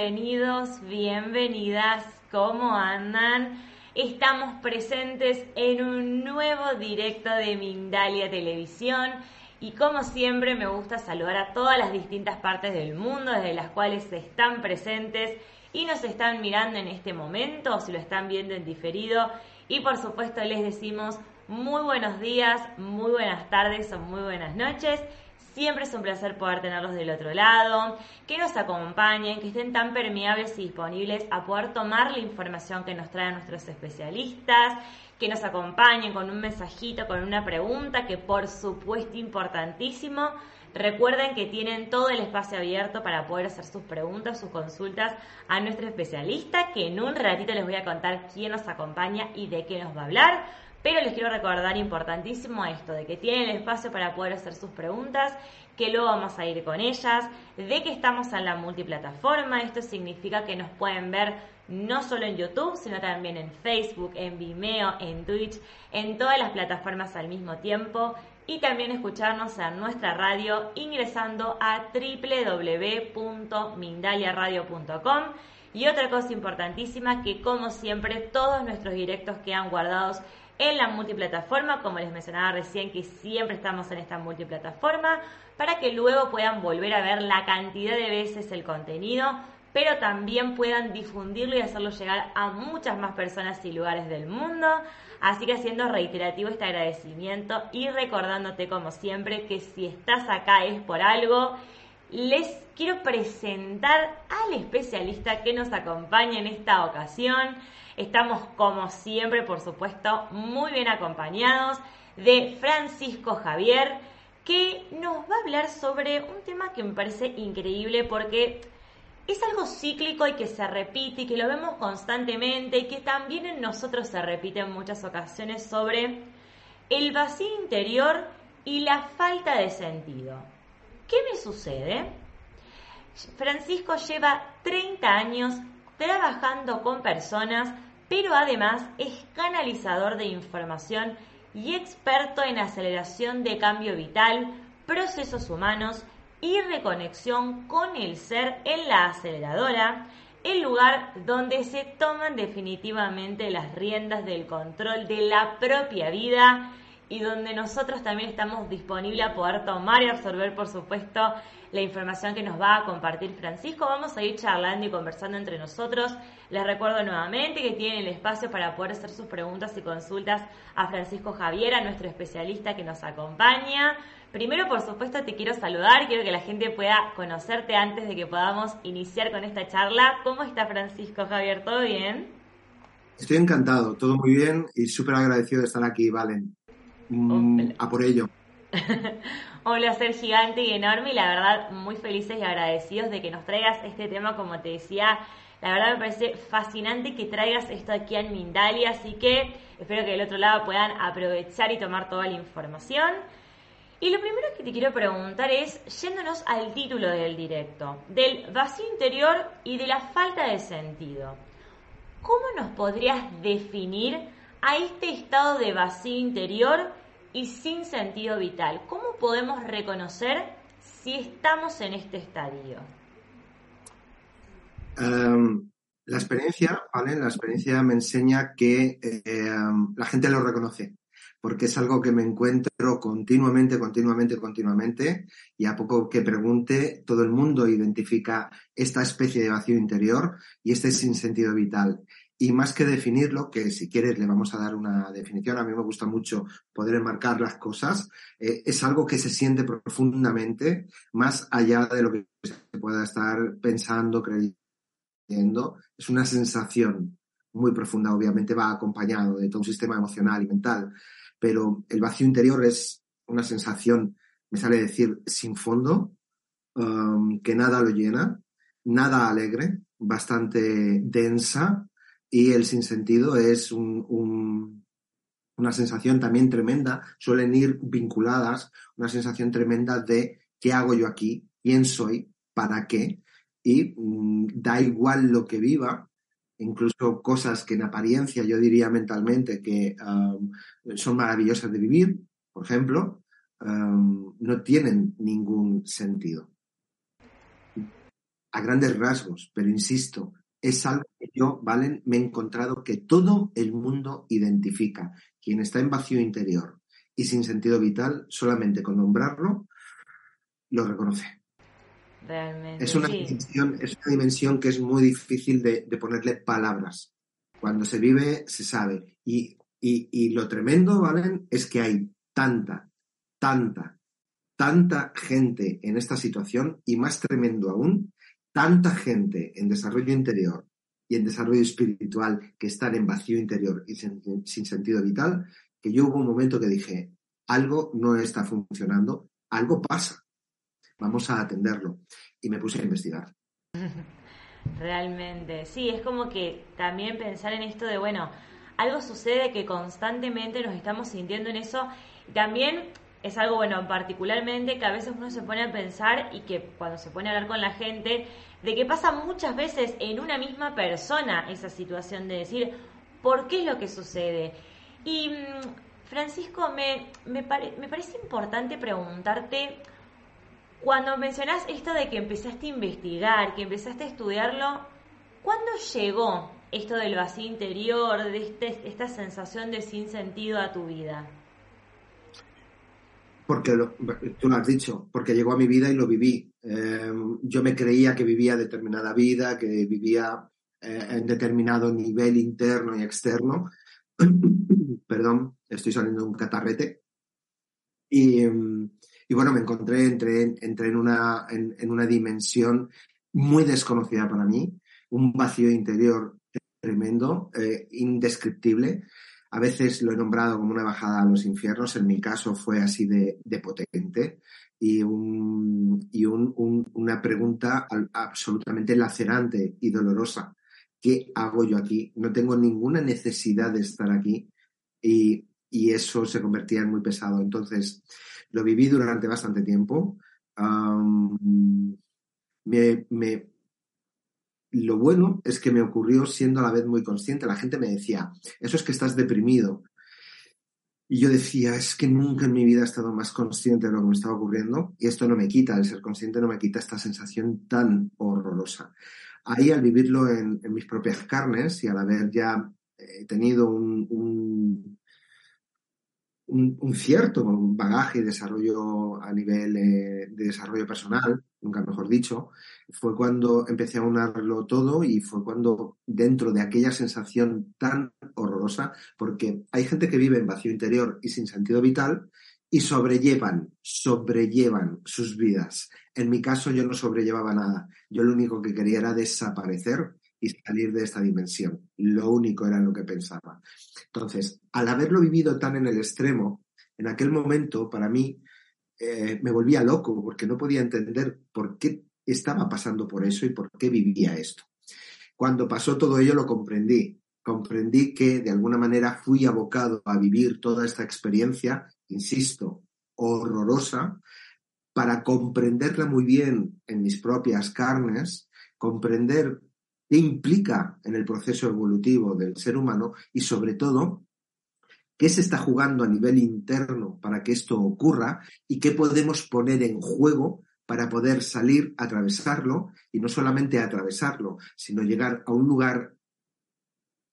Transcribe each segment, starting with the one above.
Bienvenidos, bienvenidas, ¿cómo andan? Estamos presentes en un nuevo directo de Mindalia Televisión y como siempre me gusta saludar a todas las distintas partes del mundo desde las cuales están presentes y nos están mirando en este momento o si lo están viendo en diferido y por supuesto les decimos muy buenos días, muy buenas tardes o muy buenas noches Siempre es un placer poder tenerlos del otro lado, que nos acompañen, que estén tan permeables y disponibles a poder tomar la información que nos traen nuestros especialistas, que nos acompañen con un mensajito, con una pregunta, que por supuesto importantísimo. Recuerden que tienen todo el espacio abierto para poder hacer sus preguntas, sus consultas a nuestro especialista, que en un ratito les voy a contar quién nos acompaña y de qué nos va a hablar. Pero les quiero recordar importantísimo esto, de que tienen el espacio para poder hacer sus preguntas, que luego vamos a ir con ellas, de que estamos en la multiplataforma, esto significa que nos pueden ver no solo en YouTube, sino también en Facebook, en Vimeo, en Twitch, en todas las plataformas al mismo tiempo y también escucharnos en nuestra radio ingresando a www.mindaliaradio.com. Y otra cosa importantísima que como siempre todos nuestros directos quedan guardados en la multiplataforma, como les mencionaba recién, que siempre estamos en esta multiplataforma, para que luego puedan volver a ver la cantidad de veces el contenido, pero también puedan difundirlo y hacerlo llegar a muchas más personas y lugares del mundo. Así que haciendo reiterativo este agradecimiento y recordándote como siempre que si estás acá es por algo les quiero presentar al especialista que nos acompaña en esta ocasión. Estamos como siempre, por supuesto, muy bien acompañados de Francisco Javier, que nos va a hablar sobre un tema que me parece increíble porque es algo cíclico y que se repite y que lo vemos constantemente y que también en nosotros se repite en muchas ocasiones sobre el vacío interior y la falta de sentido. ¿Qué me sucede? Francisco lleva 30 años trabajando con personas, pero además es canalizador de información y experto en aceleración de cambio vital, procesos humanos y reconexión con el ser en la aceleradora, el lugar donde se toman definitivamente las riendas del control de la propia vida y donde nosotros también estamos disponibles a poder tomar y absorber, por supuesto, la información que nos va a compartir Francisco. Vamos a ir charlando y conversando entre nosotros. Les recuerdo nuevamente que tienen el espacio para poder hacer sus preguntas y consultas a Francisco Javier, a nuestro especialista que nos acompaña. Primero, por supuesto, te quiero saludar, quiero que la gente pueda conocerte antes de que podamos iniciar con esta charla. ¿Cómo está Francisco Javier? ¿Todo bien? Estoy encantado, todo muy bien y súper agradecido de estar aquí, Valen. Mm, a por ello. Un placer gigante y enorme y la verdad muy felices y agradecidos de que nos traigas este tema, como te decía, la verdad me parece fascinante que traigas esto aquí en Mindalia, así que espero que del otro lado puedan aprovechar y tomar toda la información. Y lo primero que te quiero preguntar es, yéndonos al título del directo, del vacío interior y de la falta de sentido, ¿cómo nos podrías definir a este estado de vacío interior y sin sentido vital. ¿Cómo podemos reconocer si estamos en este estadio? Em, la experiencia, ¿vale? La experiencia me enseña que em, la gente lo reconoce, porque es algo que me encuentro continuamente, continuamente, continuamente, y a poco que pregunte, todo el mundo identifica esta especie de vacío interior y este sin sentido vital. Y más que definirlo, que si quieres le vamos a dar una definición, a mí me gusta mucho poder enmarcar las cosas, eh, es algo que se siente profundamente, más allá de lo que se pueda estar pensando, creyendo. Es una sensación muy profunda, obviamente va acompañado de todo un sistema emocional y mental, pero el vacío interior es una sensación, me sale decir, sin fondo, um, que nada lo llena, nada alegre, bastante densa, y el sinsentido es un, una sensación también tremenda, suelen ir vinculadas, una sensación tremenda de qué hago yo aquí, quién soy, para qué, y mm, da igual lo que viva, incluso cosas que en apariencia yo diría mentalmente que son maravillosas de vivir, por ejemplo, no tienen ningún sentido. a grandes rasgos, pero insisto, es algo que yo, Valen, me he encontrado que todo el mundo identifica. Quien está en vacío interior y sin sentido vital, solamente con nombrarlo, lo reconoce. Realmente. Es una, dimensión, es una dimensión que es muy difícil de, ponerle palabras. Cuando se vive, se sabe. Y, y lo tremendo, Valen, es que hay tanta, tanta, tanta gente en esta situación y más tremendo aún, tanta gente en desarrollo interior y en desarrollo espiritual que están en vacío interior y sin, sentido vital, que yo hubo un momento que dije, algo no está funcionando, algo pasa, vamos a atenderlo. Y me puse a investigar. Realmente, sí, es como que también pensar en esto de, bueno, algo sucede que constantemente nos estamos sintiendo en eso. También es algo, bueno, particularmente que a veces uno se pone a pensar y que cuando se pone a hablar con la gente, de que pasa muchas veces en una misma persona esa situación de decir, ¿por qué es lo que sucede? Y mm, Francisco, me, me, parece importante preguntarte, cuando mencionás esto de que empezaste a investigar, que empezaste a estudiarlo, ¿cuándo llegó esto del vacío interior, de este, esta sensación de sin sentido a tu vida? Porque tú lo has dicho, porque llegó a mi vida y lo viví. Eh, yo me creía que vivía determinada vida, que vivía eh, en determinado nivel interno y externo. Perdón, estoy saliendo de un catarrete. Y, bueno, me encontré, entré, en, una, en, una dimensión muy desconocida para mí, un vacío interior tremendo, eh, indescriptible, a veces lo he nombrado como una bajada a los infiernos, en mi caso fue así de, potente y, una pregunta absolutamente lacerante y dolorosa. ¿Qué hago yo aquí? No tengo ninguna necesidad de estar aquí y, eso se convertía en muy pesado. Entonces, lo viví durante bastante tiempo. me, lo bueno es que me ocurrió siendo a la vez muy consciente. La gente me decía, eso es que estás deprimido. Y yo decía, es que nunca en mi vida he estado más consciente de lo que me estaba ocurriendo y esto no me quita, el ser consciente no me quita esta sensación tan horrorosa. Ahí al vivirlo en, mis propias carnes y al haber ya eh, tenido un, un, cierto bagaje y desarrollo a nivel eh, de desarrollo personal, nunca mejor dicho, fue cuando empecé a unarlo todo y fue cuando dentro de aquella sensación tan horrorosa, porque hay gente que vive en vacío interior y sin sentido vital y sobrellevan, sobrellevan sus vidas. En mi caso yo no sobrellevaba nada, yo lo único que quería era desaparecer y salir de esta dimensión. Lo único era lo que pensaba. Entonces, al haberlo vivido tan en el extremo, en aquel momento, para mí, eh, me volvía loco porque no podía entender por qué estaba pasando por eso y por qué vivía esto. Cuando pasó todo ello lo comprendí. Comprendí que de alguna manera fui abocado a vivir toda esta experiencia, insisto, horrorosa, para comprenderla muy bien en mis propias carnes, comprender qué implica en el proceso evolutivo del ser humano y sobre todo qué se está jugando a nivel interno para que esto ocurra y qué podemos poner en juego para poder salir, atravesarlo y no solamente atravesarlo, sino llegar a un lugar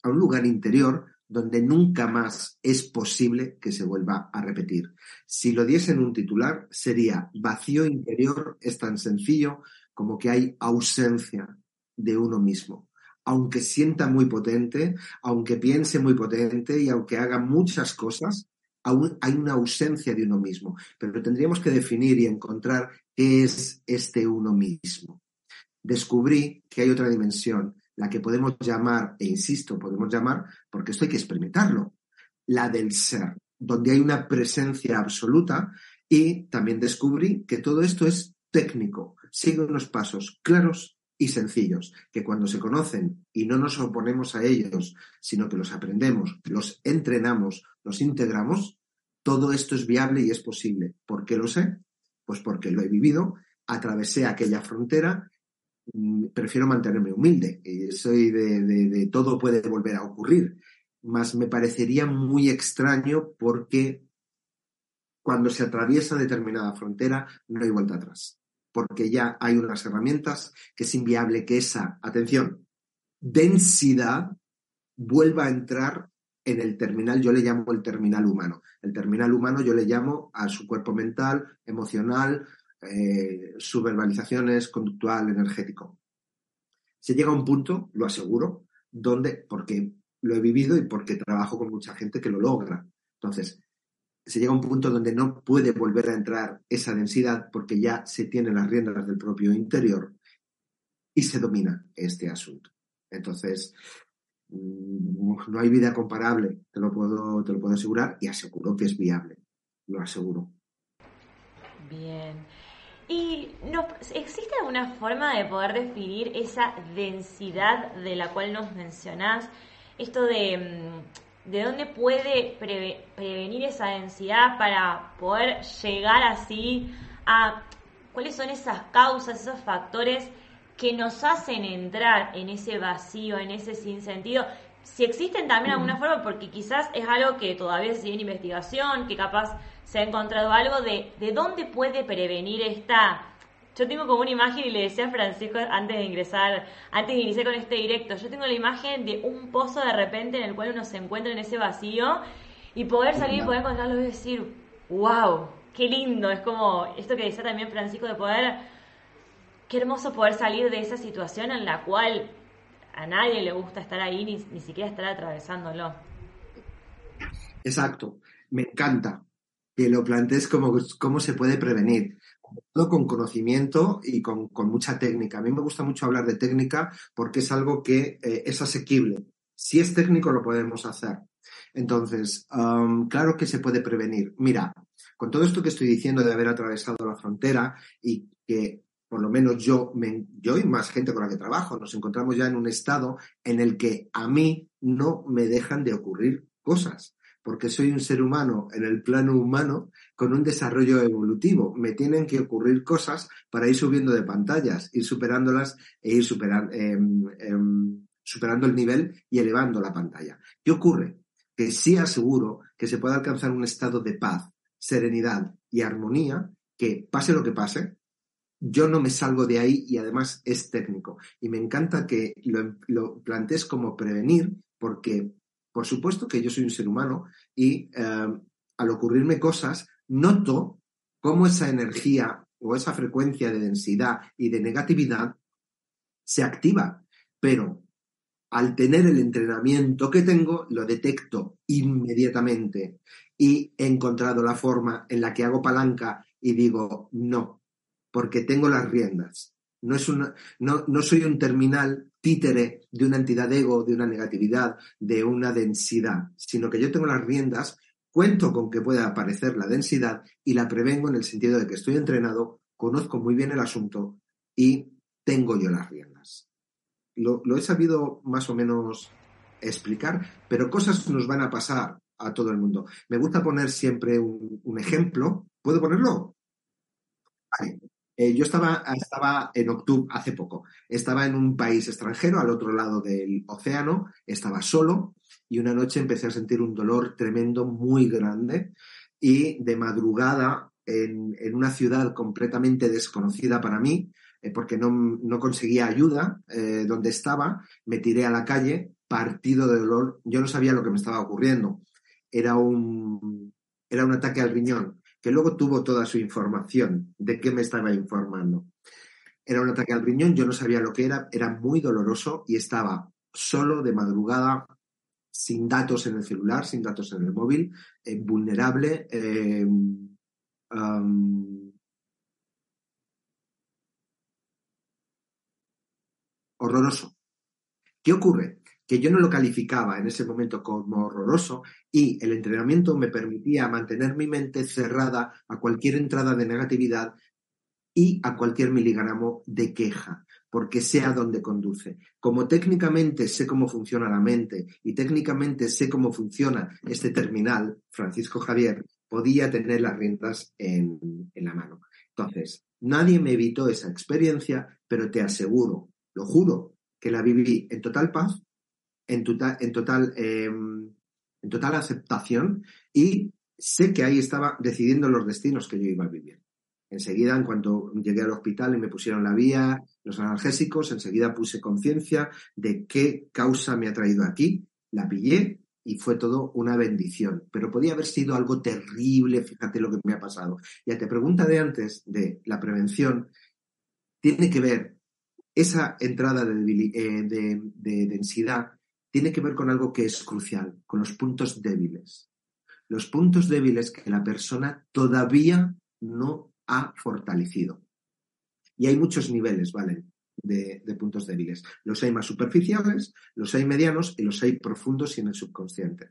a un lugar interior donde nunca más es posible que se vuelva a repetir. Si lo diesen un titular, sería vacío interior es tan sencillo como que hay ausencia de uno mismo. Aunque sienta muy potente, aunque piense muy potente y aunque haga muchas cosas, aún hay una ausencia de uno mismo. Pero tendríamos que definir y encontrar qué es este uno mismo. Descubrí que hay otra dimensión, la que podemos llamar, e insisto, podemos llamar, porque esto hay que experimentarlo, la del ser, donde hay una presencia absoluta y también descubrí que todo esto es técnico, sigue unos pasos claros y sencillos, que cuando se conocen y no nos oponemos a ellos, sino que los aprendemos, los entrenamos, los integramos, todo esto es viable y es posible. ¿Por qué lo sé? Pues porque lo he vivido, atravesé aquella frontera, mm, prefiero mantenerme humilde, soy de, de todo puede volver a ocurrir, mas me parecería muy extraño porque cuando se atraviesa determinada frontera no hay vuelta atrás. Porque ya hay unas herramientas que es inviable que esa, atención, densidad vuelva a entrar en el terminal, yo le llamo el terminal humano. El terminal humano yo le llamo a su cuerpo mental, emocional, eh, su verbalización conductual, energético. Se llega a un punto, lo aseguro, donde, porque lo he vivido y porque trabajo con mucha gente que lo logra. Entonces, se llega a un punto donde no puede volver a entrar esa densidad porque ya se tienen las riendas del propio interior y se domina este asunto. Entonces, mm, no hay vida comparable, te lo puedo, te lo puedo asegurar y aseguro que es viable, lo aseguro. Bien. ¿Y no, existe alguna forma de poder definir esa densidad de la cual nos mencionás? Esto de, mm, de dónde puede prevenir esa densidad para poder llegar así a cuáles son esas causas, esos factores que nos hacen entrar en ese vacío, en ese sinsentido. Si existen también alguna forma, porque quizás es algo que todavía se sigue en investigación, que capaz se ha encontrado algo de, de dónde puede prevenir esta... Yo tengo como una imagen y le decía a Francisco antes de ingresar, antes de iniciar con este directo, yo tengo la imagen de un pozo de repente en el cual uno se encuentra en ese vacío y poder salir y poder encontrarlo y decir, wow, qué lindo, es como esto que decía también Francisco de poder, qué hermoso poder salir de esa situación en la cual a nadie le gusta estar ahí, ni, ni siquiera estar atravesándolo. Exacto, me encanta, que lo plantees como cómo se puede prevenir. Con conocimiento y con, mucha técnica. A mí me gusta mucho hablar de técnica porque es algo que eh, es asequible. Si es técnico, lo podemos hacer. Entonces, claro que se puede prevenir. Mira, con todo esto que estoy diciendo de haber atravesado la frontera y que por lo menos yo, me, yo y más gente con la que trabajo, nos encontramos ya en un estado en el que a mí no me dejan de ocurrir cosas porque soy un ser humano en el plano humano con un desarrollo evolutivo. Me tienen que ocurrir cosas para ir subiendo de pantallas, ir superándolas e ir em, em, superando el nivel y elevando la pantalla. ¿Qué ocurre? Que sí aseguro que se puede alcanzar un estado de paz, serenidad y armonía que pase lo que pase, yo no me salgo de ahí y además es técnico. Y me encanta que lo, lo plantees como prevenir porque por supuesto que yo soy un ser humano y eh, al ocurrirme cosas, noto cómo esa energía o esa frecuencia de densidad y de negatividad se activa. Pero al tener el entrenamiento que tengo, lo detecto inmediatamente y he encontrado la forma en la que hago palanca y digo no, porque tengo las riendas. No, es una, no, no soy un terminal títere de una entidad ego, de una negatividad, de una densidad, sino que yo tengo las riendas, cuento con que pueda aparecer la densidad y la prevengo en el sentido de que estoy entrenado, conozco muy bien el asunto y tengo yo las riendas. Lo, he sabido más o menos explicar, pero cosas nos van a pasar a todo el mundo. Me gusta poner siempre un, un ejemplo. ¿Puedo ponerlo? Vale. Eh, yo estaba, estaba en octubre, hace poco, estaba en un país extranjero, al otro lado del océano, estaba solo y una noche empecé a sentir un dolor tremendo, muy grande. Y de madrugada en, una ciudad completamente desconocida para mí, eh, porque no, conseguía ayuda eh, donde estaba, me tiré a la calle, partido de dolor, yo no sabía lo que me estaba ocurriendo. Era un, era un ataque al riñón que luego tuvo toda su información de qué me estaba informando. Era un ataque al riñón, yo no sabía lo que era, era muy doloroso y estaba solo de madrugada, sin datos en el celular, sin datos en el móvil, eh, vulnerable. Eh, horroroso. ¿Qué ocurre? Que yo no lo calificaba en ese momento como horroroso y el entrenamiento me permitía mantener mi mente cerrada a cualquier entrada de negatividad y a cualquier miligramo de queja, porque sé a dónde conduce. Como técnicamente sé cómo funciona la mente y técnicamente sé cómo funciona este terminal, Francisco Javier, podía tener las riendas en, en la mano. Entonces, nadie me evitó esa experiencia, pero te aseguro, lo juro, que la viví en total paz en, total, en, total, em, en total aceptación y sé que ahí estaba decidiendo los destinos que yo iba a vivir. Enseguida, en cuanto llegué al hospital y me pusieron la vía, los analgésicos, enseguida puse conciencia de qué causa me ha traído aquí, la pillé y fue todo una bendición. Pero podía haber sido algo terrible, fíjate lo que me ha pasado. Y a te pregunta de antes de la prevención, tiene que ver esa entrada eh, de, de densidad, tiene que ver con algo que es crucial, con los puntos débiles. Los puntos débiles que la persona todavía no ha fortalecido. Y hay muchos niveles, ¿vale? De, puntos débiles. Los hay más superficiales, los hay medianos y los hay profundos y en el subconsciente.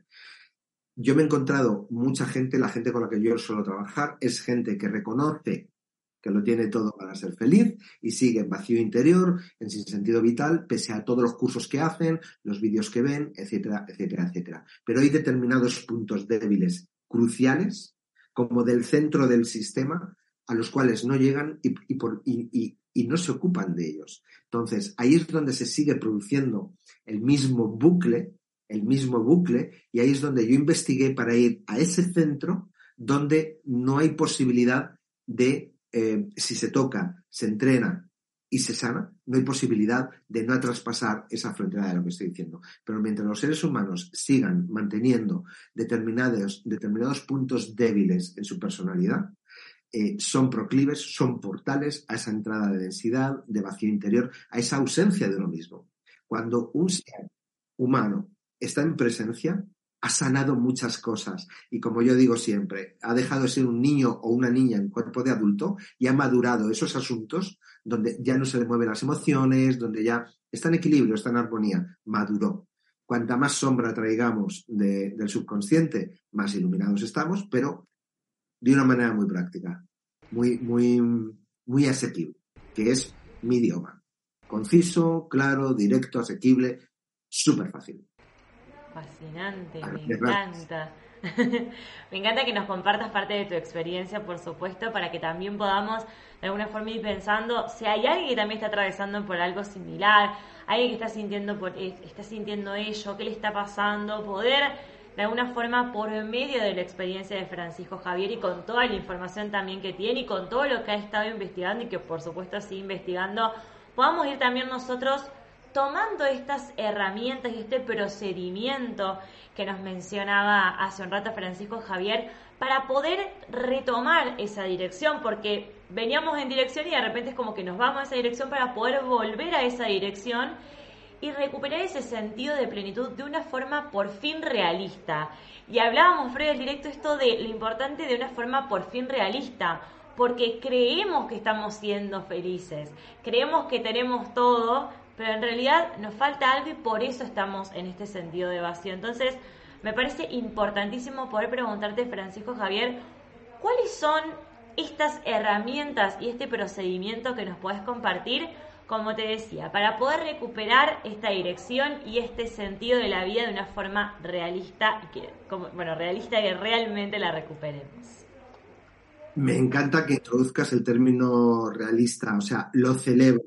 Yo me he encontrado mucha gente, la gente con la que yo suelo trabajar, es gente que reconoce que lo tiene todo para ser feliz y sigue en vacío interior, en sin sentido vital, pese a todos los cursos que hacen, los vídeos que ven, etcétera, etcétera, etcétera. Pero hay determinados puntos débiles cruciales, como del centro del sistema, a los cuales no llegan y, y, no se ocupan de ellos. Entonces, ahí es donde se sigue produciendo el mismo bucle, el mismo bucle, y ahí es donde yo investigué para ir a ese centro donde no hay posibilidad de, eh, si se toca, se entrena y se sana, no hay posibilidad de no traspasar esa frontera de lo que estoy diciendo. Pero mientras los seres humanos sigan manteniendo determinados, determinados puntos débiles en su personalidad, eh, son proclives, son portales a esa entrada de densidad, de vacío interior, a esa ausencia de uno mismo. Cuando un ser humano está en presencia, ha sanado muchas cosas y como yo digo siempre, ha dejado de ser un niño o una niña en cuerpo de adulto y ha madurado esos asuntos donde ya no se le mueven las emociones, donde ya está en equilibrio, está en armonía, maduró. Cuanta más sombra traigamos del subconsciente, más iluminados estamos, pero de una manera muy práctica, muy, muy, muy asequible, que es mi idioma. Conciso, claro, directo, asequible, súper fácil. Fascinante, me encanta. me encanta que nos compartas parte de tu experiencia, por supuesto, para que también podamos de alguna forma ir pensando si hay alguien que también está atravesando por algo similar, alguien que está sintiendo por está sintiendo ello, qué le está pasando, poder de alguna forma por medio de la experiencia de Francisco Javier y con toda la información también que tiene y con todo lo que ha estado investigando y que por supuesto sigue investigando, podamos ir también nosotros tomando estas herramientas y este procedimiento que nos mencionaba hace un rato Francisco Javier para poder retomar esa dirección, porque veníamos en dirección y de repente es como que nos vamos a esa dirección para poder volver a esa dirección y recuperar ese sentido de plenitud de una forma por fin realista. Y hablábamos, Fred, del directo esto de lo importante de una forma por fin realista, porque creemos que estamos siendo felices, creemos que tenemos todo, pero en realidad nos falta algo y por eso estamos en este sentido de vacío. Entonces, me parece importantísimo poder preguntarte, Francisco Javier, ¿cuáles son estas herramientas y este procedimiento que nos puedes compartir como te decía, para poder recuperar esta dirección y este sentido de la vida de una forma realista, y que, como, bueno, realista que realmente la recuperemos. Me encanta que introduzcas el término realista, o sea, lo celebro,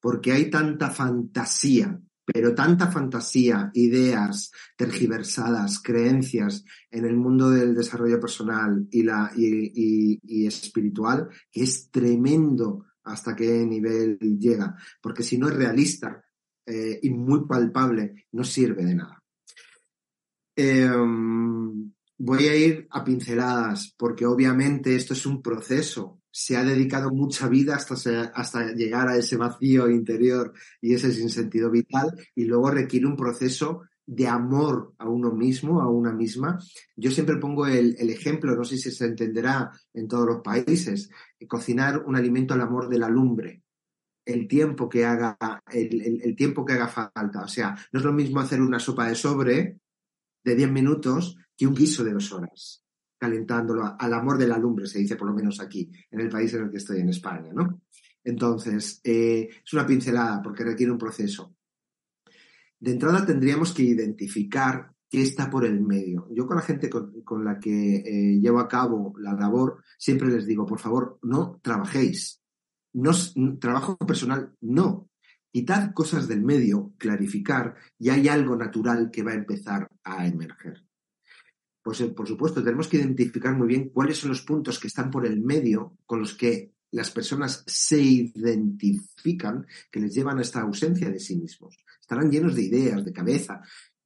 porque hay tanta fantasía, pero tanta fantasía, ideas tergiversadas, creencias en el mundo del desarrollo personal y, la, y espiritual, que es tremendo hasta qué nivel llega, porque si no es realista eh, y muy palpable, no sirve de nada. Em, voy a ir a pinceladas, porque obviamente esto es un proceso. Se ha dedicado mucha vida hasta, hasta llegar a ese vacío interior y ese sinsentido vital, y luego requiere un proceso de amor a uno mismo, a una misma. Yo siempre pongo el, ejemplo, no sé si se entenderá en todos los países, cocinar un alimento al amor de la lumbre, el tiempo que haga, el, tiempo que haga falta. O sea, no es lo mismo hacer una sopa de sobre de 10 minutos que un guiso de dos horas, calentándolo al amor de la lumbre, se dice por lo menos aquí, en el país en el que estoy, en España, ¿no? Entonces, eh, es una pincelada porque requiere un proceso. De entrada tendríamos que identificar qué está por el medio. Yo con la gente con, la que eh, llevo a cabo la labor siempre les digo, por favor, no trabajéis. No, trabajo personal, no. Quitad cosas del medio, clarificar, y hay algo natural que va a empezar a emerger. Pues, por supuesto, tenemos que identificar muy bien cuáles son los puntos que están por el medio con los que las personas se identifican que les llevan a esta ausencia de sí mismos. Estarán llenos de ideas, de cabeza,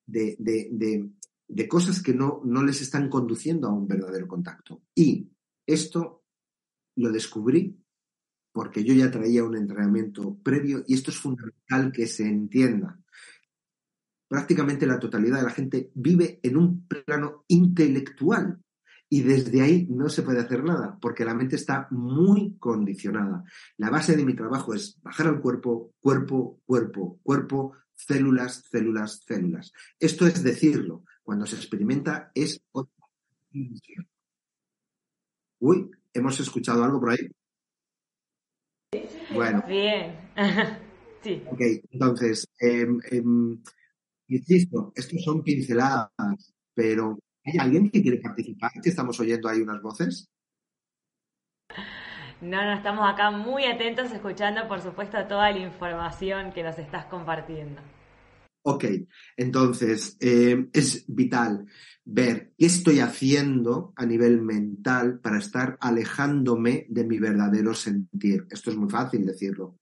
de, de, cosas que no, no les están conduciendo a un verdadero contacto. Y esto lo descubrí porque yo ya traía un entrenamiento previo y esto es fundamental que se entienda. Prácticamente la totalidad de la gente vive en un plano intelectual y desde ahí no se puede hacer nada, porque la mente está muy condicionada. La base de mi trabajo es bajar al cuerpo, cuerpo, cuerpo, cuerpo, células, células, células. Esto es decirlo. Cuando se experimenta es otra Uy, ¿hemos escuchado algo por ahí? Bueno. Bien. sí. Ok, entonces, eh, insisto, estos son pinceladas, pero ¿Hay alguien que quiere participar? Que estamos oyendo ahí unas voces. No, no, estamos acá muy atentos escuchando, por supuesto, toda la información que nos estás compartiendo. Ok, entonces eh, es vital ver qué estoy haciendo a nivel mental para estar alejándome de mi verdadero sentir. Esto es muy fácil decirlo.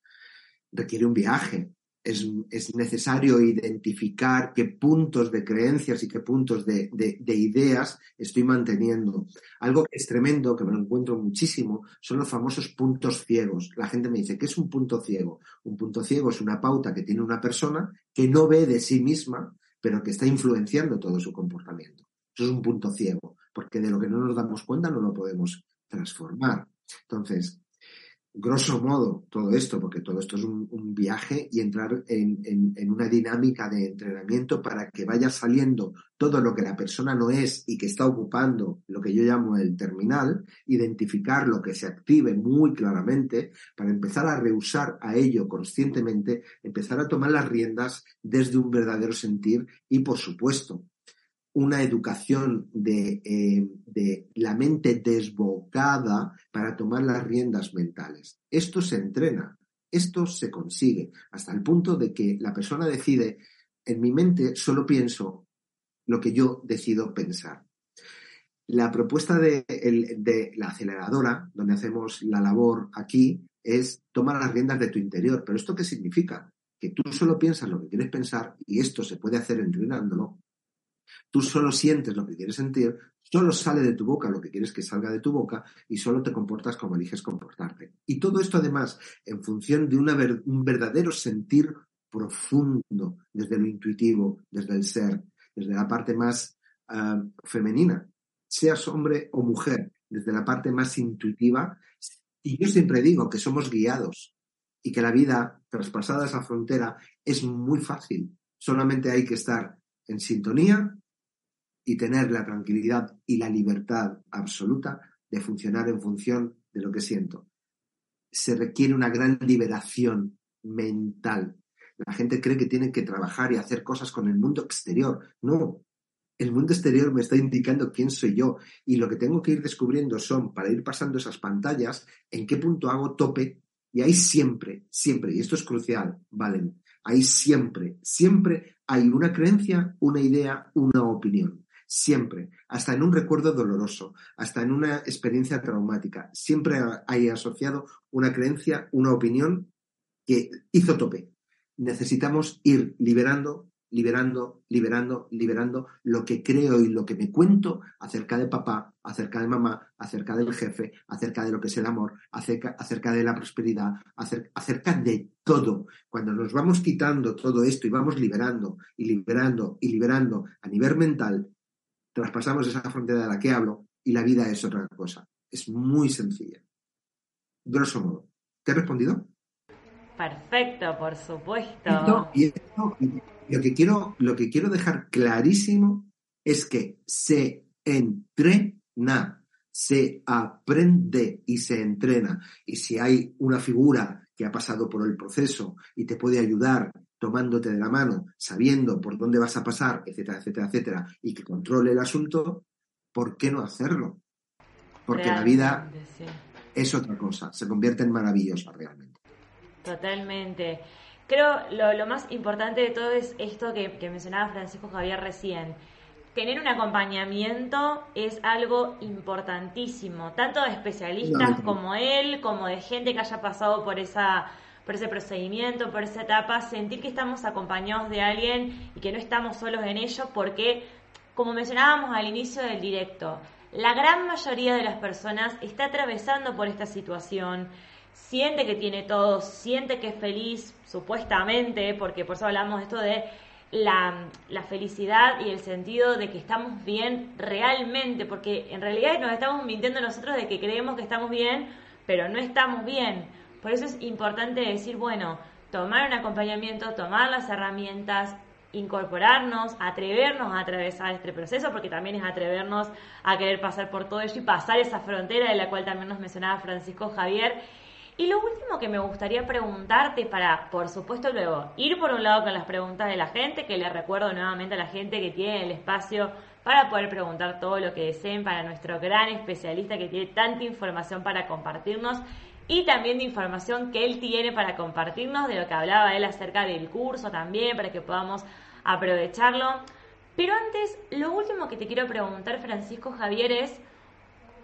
Requiere un viaje, es, necesario identificar qué puntos de creencias y qué puntos de, ideas estoy manteniendo. Algo que es tremendo, que me lo encuentro muchísimo, son los famosos puntos ciegos. La gente me dice, ¿qué es un punto ciego? Un punto ciego es una pauta que tiene una persona que no ve de sí misma, pero que está influenciando todo su comportamiento. Eso es un punto ciego, porque de lo que no nos damos cuenta no lo podemos transformar. Entonces, grosso modo todo esto, porque todo esto es un, viaje y entrar en, una dinámica de entrenamiento para que vaya saliendo todo lo que la persona no es y que está ocupando lo que yo llamo el terminal, identificar lo que se active muy claramente para empezar a rehusar a ello conscientemente, empezar a tomar las riendas desde un verdadero sentir y, por supuesto, una educación eh, de, la mente desbocada para tomar las riendas mentales. Esto se entrena, esto se consigue, hasta el punto de que la persona decide, en mi mente solo pienso lo que yo decido pensar. La propuesta de, de la aceleradora, donde hacemos la labor aquí, es tomar las riendas de tu interior. ¿Pero esto qué significa? Que tú solo piensas lo que quieres pensar y esto se puede hacer entrenándolo Tú solo sientes lo que quieres sentir, solo sale de tu boca lo que quieres que salga de tu boca y solo te comportas como eliges comportarte. Y todo esto además en función de un verdadero sentir profundo, desde lo intuitivo, desde el ser, desde la parte más ah, femenina, seas hombre o mujer, desde la parte más intuitiva. Y yo siempre digo que somos guiados y que la vida traspasada esa frontera es muy fácil. Solamente hay que estar en sintonía y tener la tranquilidad y la libertad absoluta de funcionar en función de lo que siento. Se requiere una gran liberación mental. La gente cree que tiene que trabajar y hacer cosas con el mundo exterior. No, el mundo exterior me está indicando quién soy yo y lo que tengo que ir descubriendo son, para ir pasando esas pantallas, en qué punto hago tope y ahí siempre, siempre, y esto es crucial, Valen, ahí siempre, siempre hay una creencia, una idea, una opinión. Siempre, hasta en un recuerdo doloroso, hasta en una experiencia traumática, siempre hay asociado una creencia, una opinión que hizo tope. Necesitamos ir liberando liberando, liberando, liberando lo que creo y lo que me cuento acerca de papá, acerca de mamá, acerca del jefe, acerca de lo que es el amor, acerca, acerca de la prosperidad, acerca, acerca de todo. Cuando nos vamos quitando todo esto y vamos liberando y liberando y liberando a nivel mental, traspasamos esa frontera de la que hablo y la vida es otra cosa. Es muy sencilla. Grosso modo. ¿Te he respondido? Perfecto, por supuesto. y lo que quiero, lo que quiero dejar clarísimo es que se entrena, se aprende y se entrena. Y si hay una figura que ha pasado por el proceso y te puede ayudar tomándote de la mano, sabiendo por dónde vas a pasar, etcétera, etcétera, etcétera, y que controle el asunto, ¿por qué no hacerlo? Porque la vida es otra cosa, se convierte en maravillosa realmente. Totalmente. Creo lo, lo más importante de todo es esto que, mencionaba Francisco Javier recién. tener un acompañamiento es algo importantísimo, tanto de especialistas como él, como de gente que haya pasado por esa por ese procedimiento, por esa etapa, sentir que estamos acompañados de alguien y que no estamos solos en ello, porque, como mencionábamos al inicio del directo, la gran mayoría de las personas está atravesando por esta situación, siente que tiene todo, siente que es feliz, supuestamente, porque por eso hablamos de esto de la, la, felicidad y el sentido de que estamos bien realmente, porque en realidad nos estamos mintiendo nosotros de que creemos que estamos bien, pero no estamos bien. Por eso es importante decir, bueno, tomar un acompañamiento, tomar las herramientas, incorporarnos, atrevernos a atravesar este proceso, porque también es atrevernos a querer pasar por todo ello y pasar esa frontera de la cual también nos mencionaba Francisco Javier. Y lo último que me gustaría preguntarte para, por supuesto, luego ir por un lado con las preguntas de la gente, que le recuerdo nuevamente a la gente que tiene el espacio para poder preguntar todo lo que deseen para nuestro gran especialista que tiene tanta información para compartirnos y también de información que él tiene para compartirnos, de lo que hablaba él acerca del curso también, para que podamos aprovecharlo. Pero antes, lo último que te quiero preguntar, Francisco Javier, es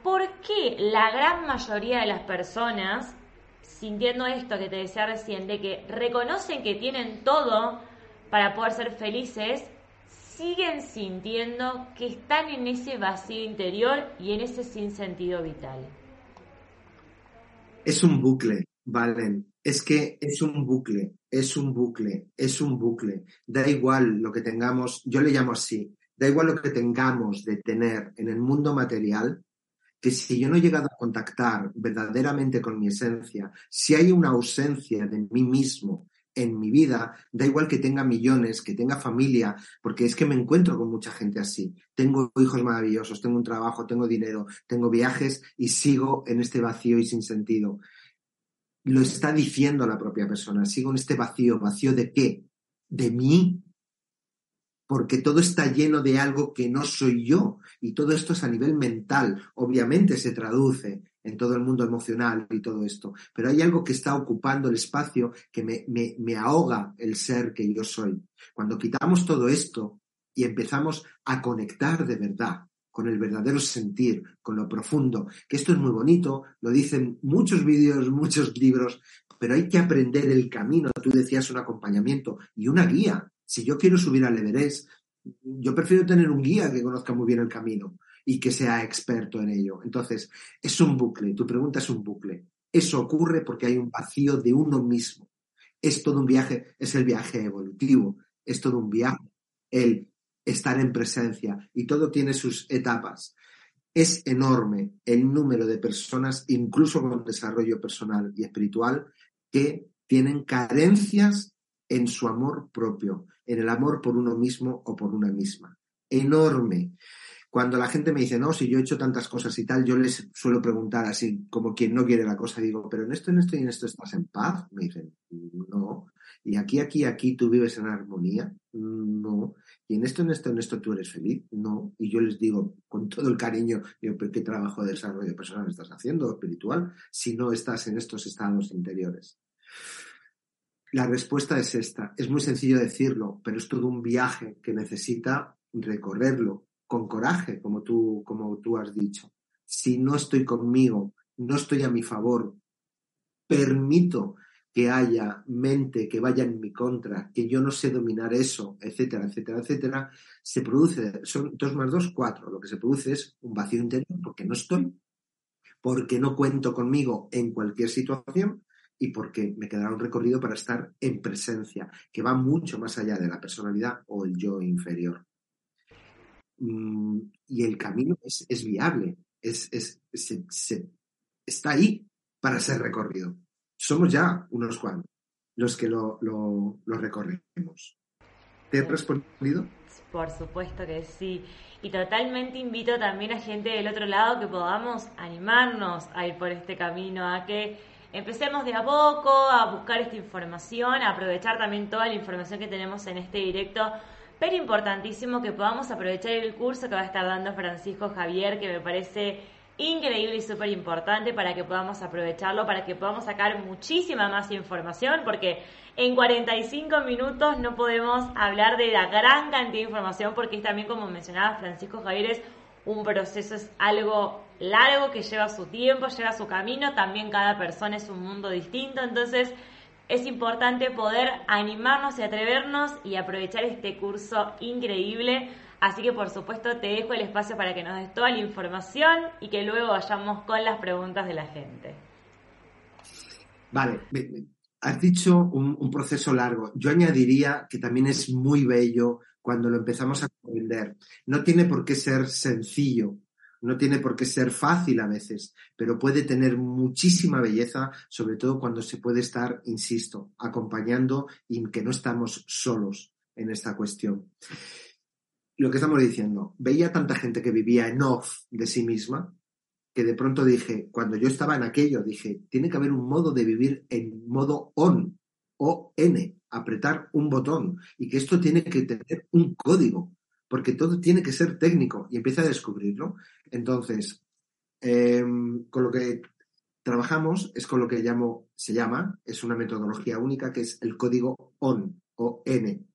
¿por qué la gran mayoría de las personas, sintiendo esto que te decía recién, de que reconocen que tienen todo para poder ser felices, siguen sintiendo que están en ese vacío interior y en ese sinsentido vital? Es un bucle, Valen. Es que es un bucle, es un bucle, es un bucle. Da igual lo que tengamos, yo le llamo así, da igual lo que tengamos de tener en el mundo material, que si yo no he llegado a contactar verdaderamente con mi esencia, si hay una ausencia de mí mismo en mi vida, da igual que tenga millones, que tenga familia, porque es que me encuentro con mucha gente así. Tengo hijos maravillosos, tengo un trabajo, tengo dinero, tengo viajes y sigo en este vacío y sin sentido. Lo está diciendo la propia persona, sigo en este vacío. ¿Vacío de qué? De mí. Porque todo está lleno de algo que no soy yo. Y todo esto es a nivel mental. Obviamente se traduce en todo el mundo emocional y todo esto. Pero hay algo que está ocupando el espacio que me, me, ahoga el ser que yo soy. Cuando quitamos todo esto y empezamos a conectar de verdad con el verdadero sentir, con lo profundo, que esto es muy bonito, lo dicen muchos vídeos, muchos libros, pero hay que aprender el camino. Tú decías un acompañamiento y una guía. Si yo quiero subir al Everest, yo prefiero tener un guía que conozca muy bien el camino y que sea experto en ello. Entonces, es un bucle, tu pregunta es un bucle. Eso ocurre porque hay un vacío de uno mismo. Es todo un viaje, es el viaje evolutivo, es todo un viaje, el estar en presencia y todo tiene sus etapas. Es enorme el número de personas, incluso con desarrollo personal y espiritual, que tienen carencias en su amor propio, en el amor por uno mismo o por una misma. Enorme. Cuando la gente me dice, no, si yo he hecho tantas cosas y tal, yo les suelo preguntar así, como quien no quiere la cosa, digo, pero en esto, en esto y en esto estás en paz. Me dicen, no. Y aquí, aquí, aquí tú vives en armonía. No. Y en esto, en esto, en esto tú eres feliz. No. Y yo les digo, con todo el cariño, digo, ¿qué trabajo de desarrollo personal estás haciendo, espiritual, si no estás en estos estados interiores? La respuesta es esta. Es muy sencillo decirlo, pero es todo un viaje que necesita recorrerlo, con coraje, como tú, como tú has dicho. Si no estoy conmigo, no estoy a mi favor, permito que haya mente que vaya en mi contra, que yo no sé dominar eso, etcétera, etcétera, etcétera, se produce, son dos más dos, cuatro. Lo que se produce es un vacío interior porque no estoy, porque no cuento conmigo en cualquier situación y porque me quedará un recorrido para estar en presencia, que va mucho más allá de la personalidad o el yo inferior. Mm, y el camino es, viable, es, está ahí para ser recorrido. Somos ya unos cuantos los que lo, lo, recorremos. ¿Te he respondido? Por supuesto que sí. Y totalmente invito también a gente del otro lado que podamos animarnos a ir por este camino, a que empecemos de a poco a buscar esta información, a aprovechar también toda la información que tenemos en este directo pero importantísimo que podamos aprovechar el curso que va a estar dando Francisco Javier, que me parece increíble y súper importante para que podamos aprovecharlo, para que podamos sacar muchísima más información, porque en 45 minutos no podemos hablar de la gran cantidad de información, porque es también, como mencionaba Francisco Javier, un proceso, es algo largo que lleva su tiempo, lleva su camino, también cada persona es un mundo distinto, entonces es importante poder animarnos y atrevernos y aprovechar este curso increíble Así que por supuesto te dejo el espacio para que nos des toda la información y que luego vayamos con las preguntas de la gente. Vale, has dicho un, proceso largo. Yo añadiría que también es muy bello cuando lo empezamos a comprender. No tiene por qué ser sencillo, no tiene por qué ser fácil a veces, pero puede tener muchísima belleza, sobre todo cuando se puede estar, insisto, acompañando y que no estamos solos en esta cuestión. Lo que estamos diciendo, veía tanta gente que vivía en off de sí misma, que de pronto dije, cuando yo estaba en aquello, dije, tiene que haber un modo de vivir en modo on, o N, apretar un botón, y que esto tiene que tener un código, porque todo tiene que ser técnico, y empieza a descubrirlo. Entonces, em, con lo que trabajamos es con lo que llamo, se llama, es una metodología única que es el código ON o N,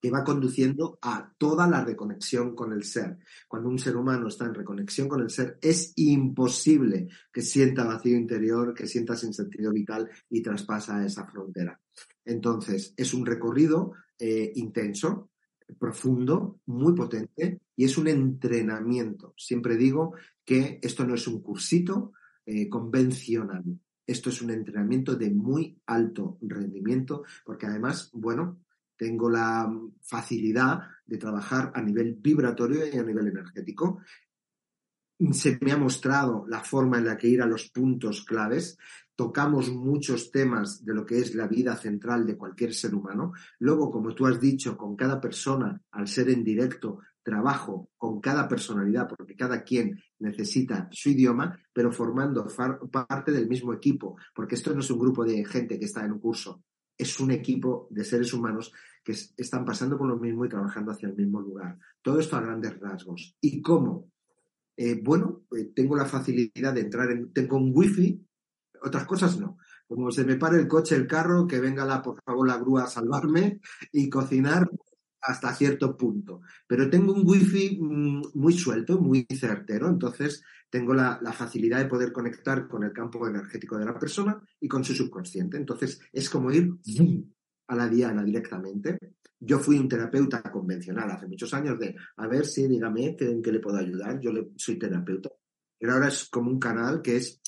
que va conduciendo a toda la reconexión con el ser. Cuando un ser humano está en reconexión con el ser, es imposible que sienta vacío interior, que sienta sin sentido vital y traspasa esa frontera. Entonces, es un recorrido eh, intenso, profundo, muy potente y es un entrenamiento. Siempre digo que esto no es un cursito eh, convencional. Esto es un entrenamiento de muy alto rendimiento, porque además, bueno, tengo la facilidad de trabajar a nivel vibratorio y a nivel energético. Se me ha mostrado la forma en la que ir a los puntos claves. Tocamos muchos temas de lo que es la vida central de cualquier ser humano. Luego, como tú has dicho, con cada persona, al ser en directo, trabajo con cada personalidad, porque cada quien necesita su idioma, pero formando parte del mismo equipo, porque esto no es un grupo de gente que está en un curso, es un equipo de seres humanos que están pasando por lo mismo y trabajando hacia el mismo lugar. Todo esto a grandes rasgos. ¿Y cómo? Eh, bueno, eh, tengo la facilidad de entrar en, tengo un wifi, otras cosas no. Como se me pare el coche, el carro, que venga la, por favor la grúa a salvarme y cocinar hasta cierto punto. Pero tengo un wifi mm, muy suelto, muy certero, entonces tengo la, facilidad de poder conectar con el campo energético de la persona y con su subconsciente. Entonces es como ir a la diana directamente. Yo fui un terapeuta convencional hace muchos años de, a ver si dígame en qué le puedo ayudar, yo le, soy terapeuta. Pero ahora es como un canal que es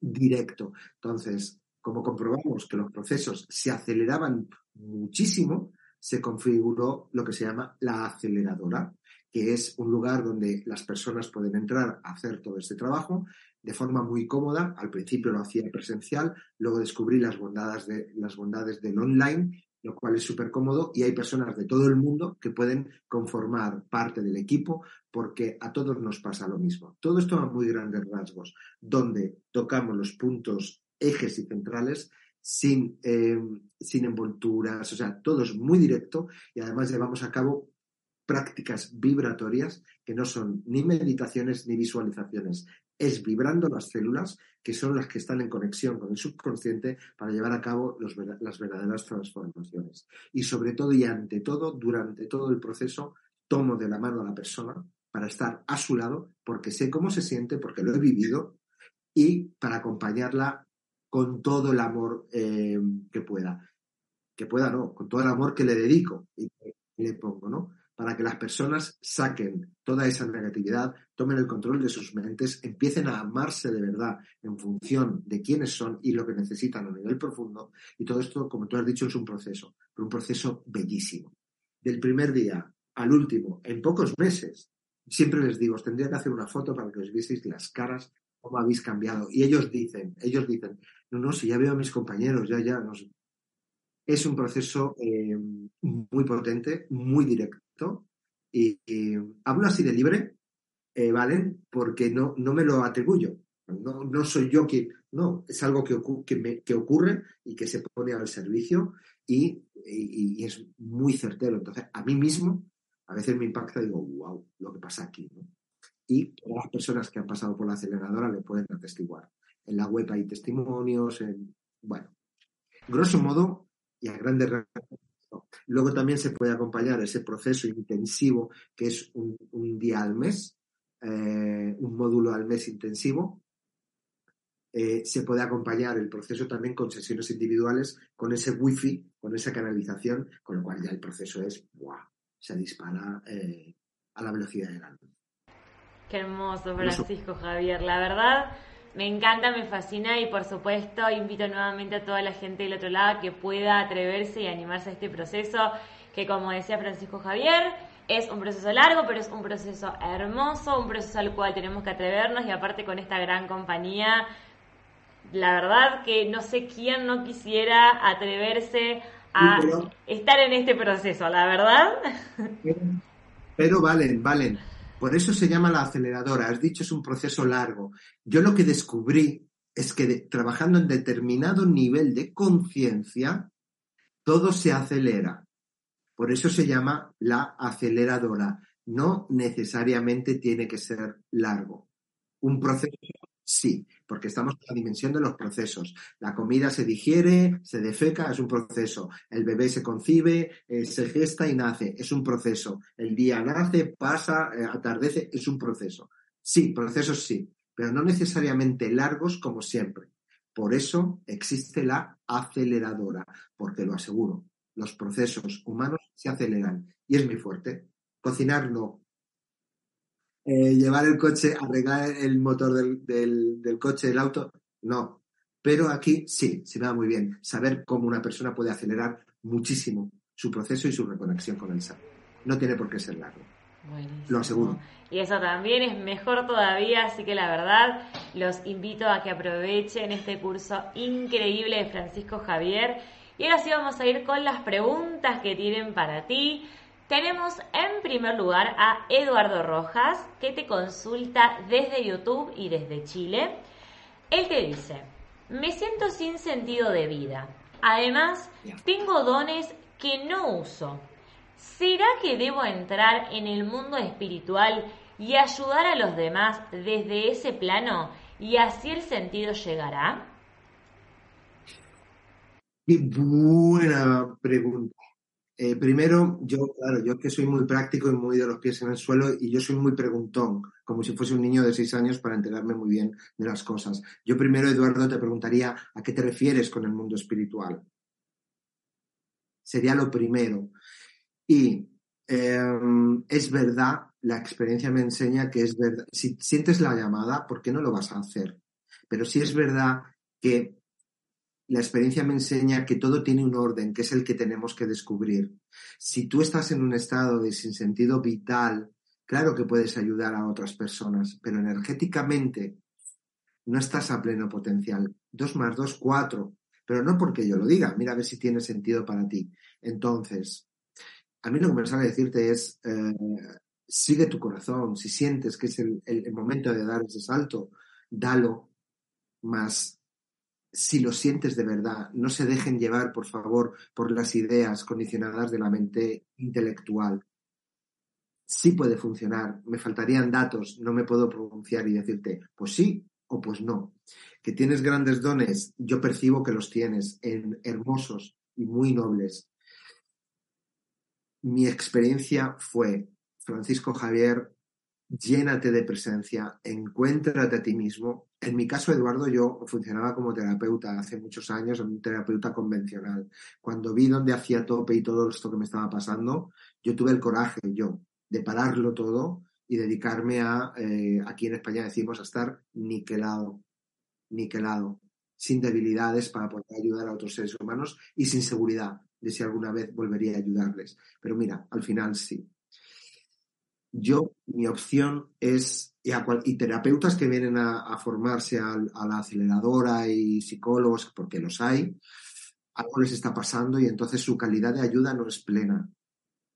directo. Entonces, como comprobamos que los procesos se aceleraban muchísimo, se configuró lo que se llama la aceleradora, que es un lugar donde las personas pueden entrar a hacer todo este trabajo de forma muy cómoda. Al principio lo hacía presencial, luego descubrí las bondades, de, las bondades del online, lo cual es súper cómodo y hay personas de todo el mundo que pueden conformar parte del equipo porque a todos nos pasa lo mismo. Todo esto a muy grandes rasgos, donde tocamos los puntos ejes y centrales sin, eh, sin envolturas, o sea, todo es muy directo y además llevamos a cabo prácticas vibratorias que no son ni meditaciones ni visualizaciones. Es vibrando las células que son las que están en conexión con el subconsciente para llevar a cabo las verdaderas transformaciones. Y sobre todo y ante todo, durante todo el proceso, tomo de la mano a la persona para estar a su lado porque sé cómo se siente, porque lo he vivido y para acompañarla con todo el amor eh, que pueda. Que pueda, no, con todo el amor que le dedico y le pongo, ¿no? Para que las personas saquen toda esa negatividad, tomen el control de sus mentes, empiecen a amarse de verdad en función de quiénes son y lo que necesitan a nivel profundo. Y todo esto, como tú has dicho, es un proceso, pero un proceso bellísimo. Del primer día al último, en pocos meses, siempre les digo, os tendría que hacer una foto para que os vieseis las caras, cómo habéis cambiado. Y ellos dicen, ellos dicen, no, no, si ya veo a mis compañeros, ya, ya, no Es un proceso eh, muy potente, muy directo y, hablo así de libre, eh, ¿vale? Porque no, no me lo atribuyo. No, no soy yo quien, no, es algo que, que, ocurre y que se pone al servicio y, es muy certero. Entonces, a mí mismo, a veces me impacta y digo, wow, lo que pasa aquí. y todas las personas que han pasado por la aceleradora lo pueden atestiguar. En la web hay testimonios, en, bueno, grosso modo y a grandes rasgos. Luego también se puede acompañar ese proceso intensivo que es un, día al mes, eh, un módulo al mes intensivo. Eh, se puede acompañar el proceso también con sesiones individuales, con ese wifi, con esa canalización, con lo cual ya el proceso es, ¡buah! se dispara eh, a la velocidad de la luz. Qué hermoso, Francisco Javier. La verdad, me encanta, me fascina y por supuesto invito nuevamente a toda la gente del otro lado que pueda atreverse y animarse a este proceso que como decía Francisco Javier, es un proceso largo, pero es un proceso hermoso, un proceso al cual tenemos que atrevernos y aparte con esta gran compañía, la verdad que no sé quién no quisiera atreverse a estar en este proceso, la verdad. pero valen, valen. Por eso se llama la aceleradora. Has dicho es un proceso largo. Yo lo que descubrí es que trabajando en determinado nivel de conciencia, todo se acelera. Por eso se llama la aceleradora. No necesariamente tiene que ser largo. Un proceso Sí, porque estamos en la dimensión de los procesos. La comida se digiere, se defeca, es un proceso. El bebé se concibe, eh, se gesta y nace, es un proceso. El día nace, pasa, eh, atardece, es un proceso. Sí, procesos sí, pero no necesariamente largos como siempre. Por eso existe la aceleradora, porque lo aseguro, los procesos humanos se aceleran y es muy fuerte. Cocinar no, eh, llevar el coche, arreglar el motor del, del, coche, del auto, no. Pero aquí sí, se me da muy bien saber cómo una persona puede acelerar muchísimo su proceso y su reconexión con el SAP. No tiene por qué ser largo. Lo aseguro. Y eso también es mejor todavía, así que la verdad los invito a que aprovechen este curso increíble de Francisco Javier. Y ahora sí vamos a ir con las preguntas que tienen para ti. Tenemos en primer lugar a Eduardo Rojas, que te consulta desde YouTube y desde Chile. Él te dice, me siento sin sentido de vida. Además, tengo dones que no uso. ¿Será que debo entrar en el mundo espiritual y ayudar a los demás desde ese plano y así el sentido llegará? Qué buena pregunta. Eh, primero, yo, claro, yo que soy muy práctico y muy de los pies en el suelo y yo soy muy preguntón, como si fuese un niño de seis años para enterarme muy bien de las cosas. Yo primero, Eduardo, te preguntaría a qué te refieres con el mundo espiritual. Sería lo primero. Y em, es verdad, la experiencia me enseña que es verdad. Si sientes la llamada, ¿por qué no lo vas a hacer? Pero si es verdad que la experiencia me enseña que todo tiene un orden, que es el que tenemos que descubrir. Si tú estás en un estado de sinsentido vital, claro que puedes ayudar a otras personas, pero energéticamente no estás a pleno potencial. Dos más dos, cuatro. Pero no porque yo lo diga, mira a ver si tiene sentido para ti. Entonces, a mí lo que me sale a decirte es, eh, sigue tu corazón. Si sientes que es el, el momento de dar ese salto, dalo. Más si lo sientes de verdad. No se dejen llevar, por favor, por las ideas condicionadas de la mente intelectual. Sí puede funcionar. Me faltarían datos. No me puedo pronunciar y decirte, pues sí o pues no. Que tienes grandes dones, yo percibo que los tienes, en hermosos y muy nobles. Mi experiencia fue, Francisco Javier, llénate de presencia, encuéntrate a ti mismo. En mi caso, Eduardo, yo funcionaba como terapeuta hace muchos años, un terapeuta convencional. Cuando vi dónde hacía tope y todo esto que me estaba pasando, yo tuve el coraje, yo, de pararlo todo y dedicarme a, eh, aquí en España decimos, a estar niquelado, niquelado, sin debilidades para poder ayudar a otros seres humanos y sin seguridad de si alguna vez volvería a ayudarles. Pero mira, al final sí yo, mi opción es, y, terapeutas que vienen a, formarse a, la aceleradora y psicólogos, porque los hay, algo les está pasando y entonces su calidad de ayuda no es plena.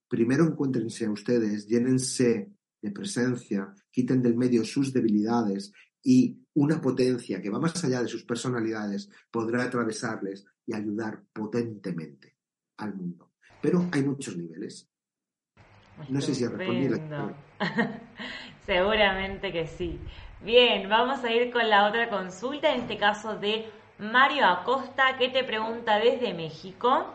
Primero encuéntrense a ustedes, llénense de presencia, quiten del medio sus debilidades y una potencia que va más allá de sus personalidades podrá atravesarles y ayudar potentemente al mundo. Pero hay muchos niveles. No sé si respondí la Seguramente que sí. Bien, vamos a ir con la otra consulta, en este caso de Mario Acosta, que te pregunta desde México.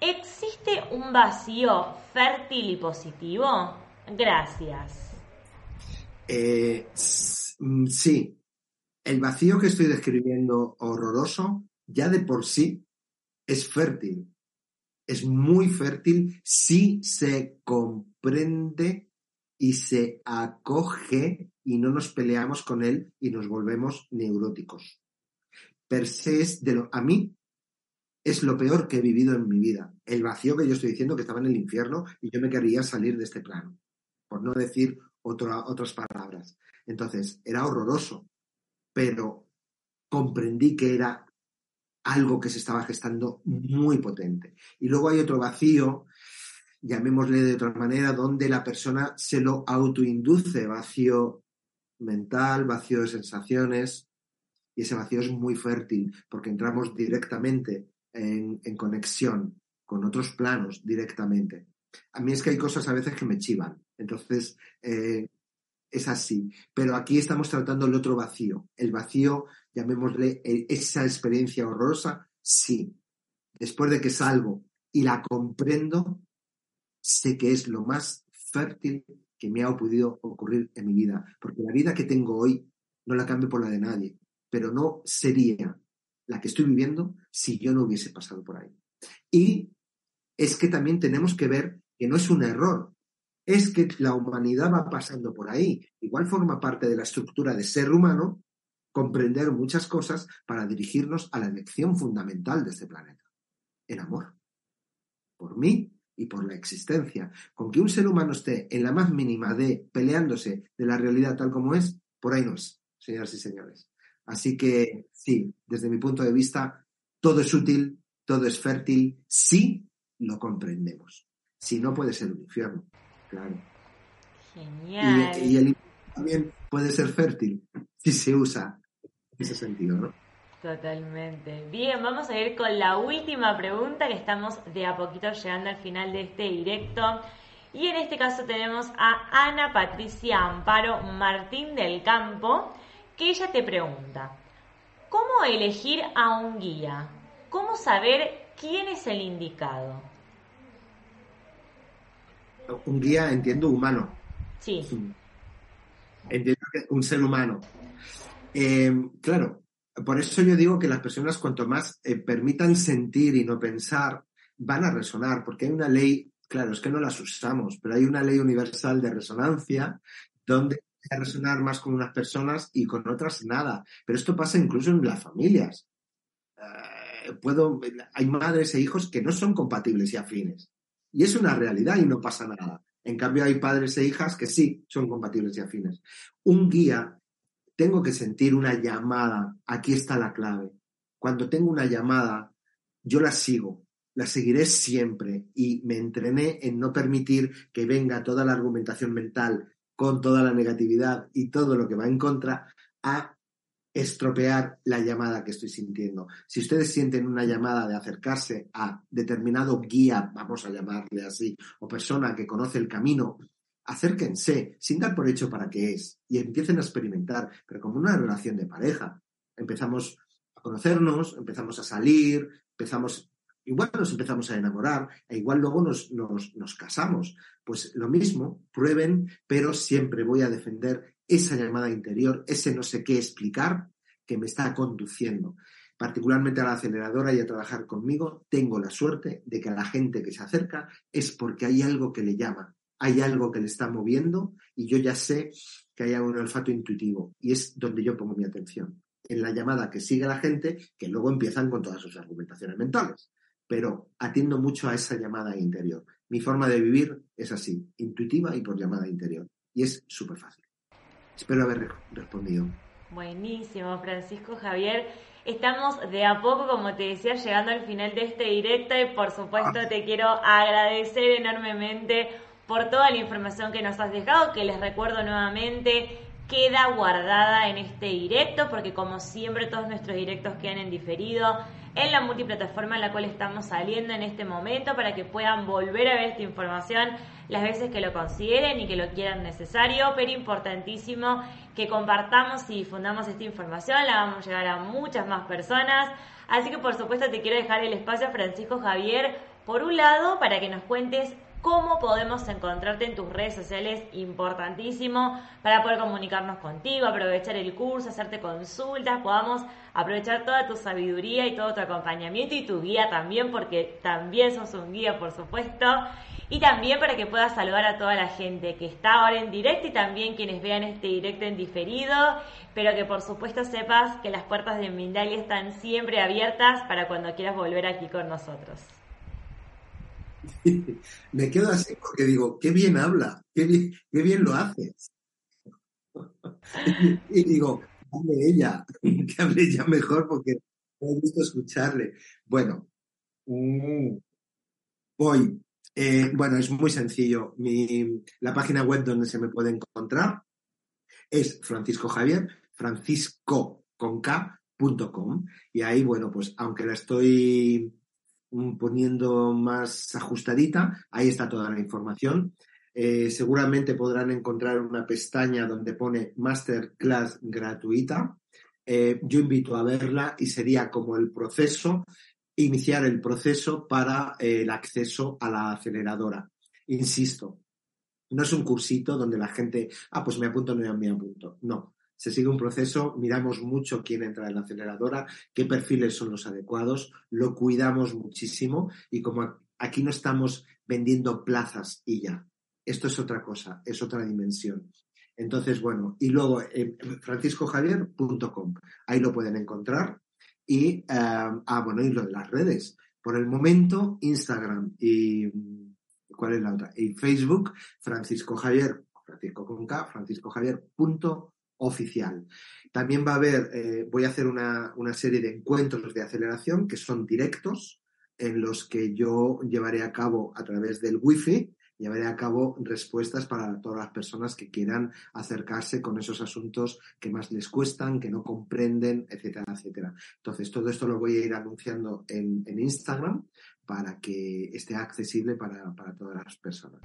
¿Existe un vacío fértil y positivo? Gracias. Eh, mm, sí. El vacío que estoy describiendo horroroso ya de por sí es fértil. Es muy fértil si se comprende y se acoge y no nos peleamos con él y nos volvemos neuróticos. Per se es de lo, a mí es lo peor que he vivido en mi vida. El vacío que yo estoy diciendo que estaba en el infierno y yo me quería salir de este plano, por no decir otras palabras. Entonces, era horroroso, pero comprendí que era algo que se estaba gestando muy potente. Y luego hay otro vacío, llamémosle de otra manera, donde la persona se lo autoinduce, vacío mental, vacío de sensaciones, y ese vacío es muy fértil porque entramos directamente en, conexión con otros planos directamente. A mí es que hay cosas a veces que me chivan, entonces eh, es así. Pero aquí estamos tratando el otro vacío, el vacío, llamémosle esa experiencia horrorosa, sí. Después de que salgo y la comprendo, sé que es lo más fértil que me ha podido ocurrir en mi vida, porque la vida que tengo hoy no la cambio por la de nadie, pero no sería la que estoy viviendo si yo no hubiese pasado por ahí. Y es que también tenemos que ver que no es un error, es que la humanidad va pasando por ahí. Igual forma parte de la estructura de ser humano comprender muchas cosas para dirigirnos a la elección fundamental de este planeta, el amor. Por mí y por la existencia. Con que un ser humano esté en la más mínima de peleándose de la realidad tal como es, por ahí no es, señoras y señores. Así que sí, desde mi punto de vista, todo es útil, todo es fértil, si lo comprendemos. Si no, puede ser un infierno, claro. Genial. Y, el también puede ser fértil si se usa en ese sentido, ¿no? Totalmente. Bien, vamos a ir con la última pregunta que estamos de a poquito llegando al final de este directo. Y en este caso tenemos a Ana Patricia Amparo Martín del Campo, que ella te pregunta, ¿cómo elegir a un guía? ¿Cómo saber quién es el indicado? Un guía, entiendo, humano. Sí. Entiendo que un ser humano. Eh, claro, por eso yo digo que las personas cuanto más eh, permitan sentir y no pensar, van a resonar, porque hay una ley, claro, es que no las usamos, pero hay una ley universal de resonancia donde a resonar más con unas personas y con otras nada. Pero esto pasa incluso en las familias. Eh, puedo, hay madres e hijos que no son compatibles y afines. Y es una realidad y no pasa nada. En cambio, hay padres e hijas que sí son compatibles y afines. Un guía, tengo que sentir una llamada. Aquí está la clave. Cuando tengo una llamada, yo la sigo, la seguiré siempre y me entrené en no permitir que venga toda la argumentación mental con toda la negatividad y todo lo que va en contra a estropear la llamada que estoy sintiendo. Si ustedes sienten una llamada de acercarse a determinado guía, vamos a llamarle así, o persona que conoce el camino, acérquense, sin dar por hecho para qué es, y empiecen a experimentar, pero como una relación de pareja. Empezamos a conocernos, empezamos a salir, empezamos Igual nos empezamos a enamorar e igual luego nos, nos, casamos. Pues lo mismo, prueben, pero siempre voy a defender esa llamada interior, ese no sé qué explicar que me está conduciendo. Particularmente a la aceleradora y a trabajar conmigo, tengo la suerte de que a la gente que se acerca es porque hay algo que le llama, hay algo que le está moviendo y yo ya sé que hay un olfato intuitivo y es donde yo pongo mi atención, en la llamada que sigue la gente que luego empiezan con todas sus argumentaciones mentales pero atiendo mucho a esa llamada interior. Mi forma de vivir es así, intuitiva y por llamada interior. Y es súper fácil. Espero haber respondido. Buenísimo, Francisco Javier. Estamos de a poco, como te decía, llegando al final de este directo y por supuesto ah. te quiero agradecer enormemente por toda la información que nos has dejado, que les recuerdo nuevamente queda guardada en este directo, porque como siempre todos nuestros directos quedan en diferido en la multiplataforma en la cual estamos saliendo en este momento para que puedan volver a ver esta información las veces que lo consideren y que lo quieran necesario, pero importantísimo que compartamos y difundamos esta información, la vamos a llegar a muchas más personas. Así que por supuesto te quiero dejar el espacio a Francisco Javier, por un lado, para que nos cuentes cómo podemos encontrarte en tus redes sociales, importantísimo, para poder comunicarnos contigo, aprovechar el curso, hacerte consultas, podamos aprovechar toda tu sabiduría y todo tu acompañamiento y tu guía también, porque también sos un guía, por supuesto, y también para que puedas saludar a toda la gente que está ahora en directo y también quienes vean este directo en diferido, pero que por supuesto sepas que las puertas de Mindalia están siempre abiertas para cuando quieras volver aquí con nosotros. Me quedo así porque digo, qué bien habla, qué bien, lo haces. y digo, hable ella, que hable ella mejor porque me gusta escucharle. Bueno, mm, voy. Eh, bueno, es muy sencillo. Mi, la página web donde se me puede encontrar es Francisco Javier, francisco y ahí, bueno, pues aunque la estoy poniendo más ajustadita, ahí está toda la información. Eh, seguramente podrán encontrar una pestaña donde pone Masterclass gratuita. Eh, yo invito a verla y sería como el proceso, iniciar el proceso para eh, el acceso a la aceleradora. Insisto, no es un cursito donde la gente, ah, pues me apunto, no me apunto. No, se sigue un proceso, miramos mucho quién entra en la aceleradora, qué perfiles son los adecuados, lo cuidamos muchísimo y como aquí no estamos vendiendo plazas y ya, esto es otra cosa, es otra dimensión. Entonces, bueno, y luego eh, franciscojavier.com, ahí lo pueden encontrar. Y, eh, ah, bueno, y lo de las redes. Por el momento, Instagram y, ¿cuál es la otra? Y Facebook, Francisco Javier, Francisco con K, franciscojavier.com oficial. También va a haber, eh, voy a hacer una, serie de encuentros de aceleración que son directos, en los que yo llevaré a cabo a través del wifi, llevaré a cabo respuestas para todas las personas que quieran acercarse con esos asuntos que más les cuestan, que no comprenden, etcétera, etcétera. Entonces, todo esto lo voy a ir anunciando en, Instagram para que esté accesible para, para todas las personas.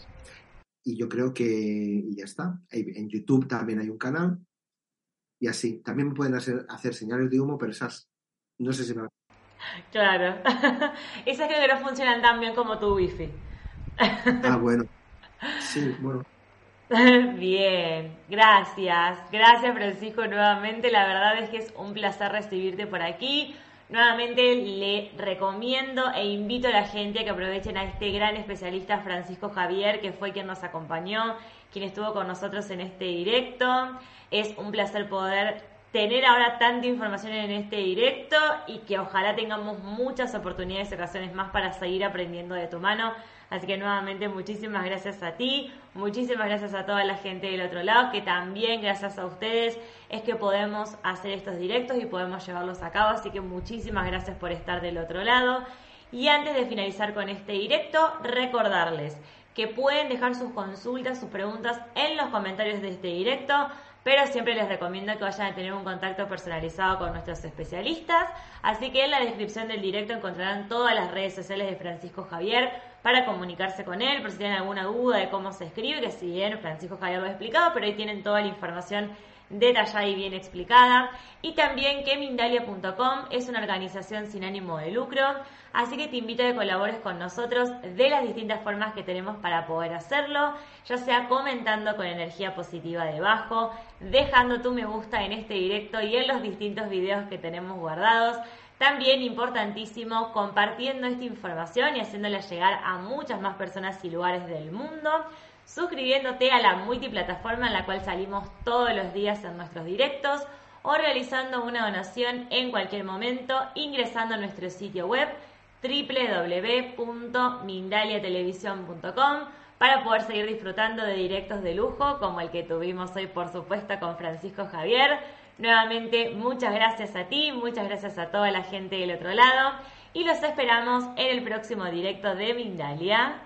Y yo creo que ya está. En YouTube también hay un canal y así. También pueden hacer, hacer señales de humo, pero esas no sé si me... Claro. esas creo que no funcionan tan bien como tu wifi. ah, bueno. Sí, bueno. Bien, gracias. Gracias Francisco nuevamente. La verdad es que es un placer recibirte por aquí. Nuevamente le recomiendo e invito a la gente a que aprovechen a este gran especialista Francisco Javier, que fue quien nos acompañó, quien estuvo con nosotros en este directo. Es un placer poder tener ahora tanta información en este directo y que ojalá tengamos muchas oportunidades y ocasiones más para seguir aprendiendo de tu mano. Así que nuevamente muchísimas gracias a ti, muchísimas gracias a toda la gente del otro lado, que también gracias a ustedes es que podemos hacer estos directos y podemos llevarlos a cabo. Así que muchísimas gracias por estar del otro lado. Y antes de finalizar con este directo, recordarles que pueden dejar sus consultas, sus preguntas en los comentarios de este directo pero siempre les recomiendo que vayan a tener un contacto personalizado con nuestros especialistas. Así que en la descripción del directo encontrarán todas las redes sociales de Francisco Javier para comunicarse con él, por si tienen alguna duda de cómo se escribe, que si bien Francisco Javier lo ha explicado, pero ahí tienen toda la información detallada y bien explicada. Y también que Mindalia.com es una organización sin ánimo de lucro, así que te invito a que colabores con nosotros de las distintas formas que tenemos para poder hacerlo, ya sea comentando con energía positiva debajo, dejando tu me gusta en este directo y en los distintos videos que tenemos guardados. También importantísimo compartiendo esta información y haciéndola llegar a muchas más personas y lugares del mundo, suscribiéndote a la multiplataforma en la cual salimos todos los días en nuestros directos o realizando una donación en cualquier momento ingresando a nuestro sitio web www.mindaliatelevisión.com para poder seguir disfrutando de directos de lujo como el que tuvimos hoy por supuesto con Francisco Javier. Nuevamente muchas gracias a ti, muchas gracias a toda la gente del otro lado y los esperamos en el próximo directo de Mindalia.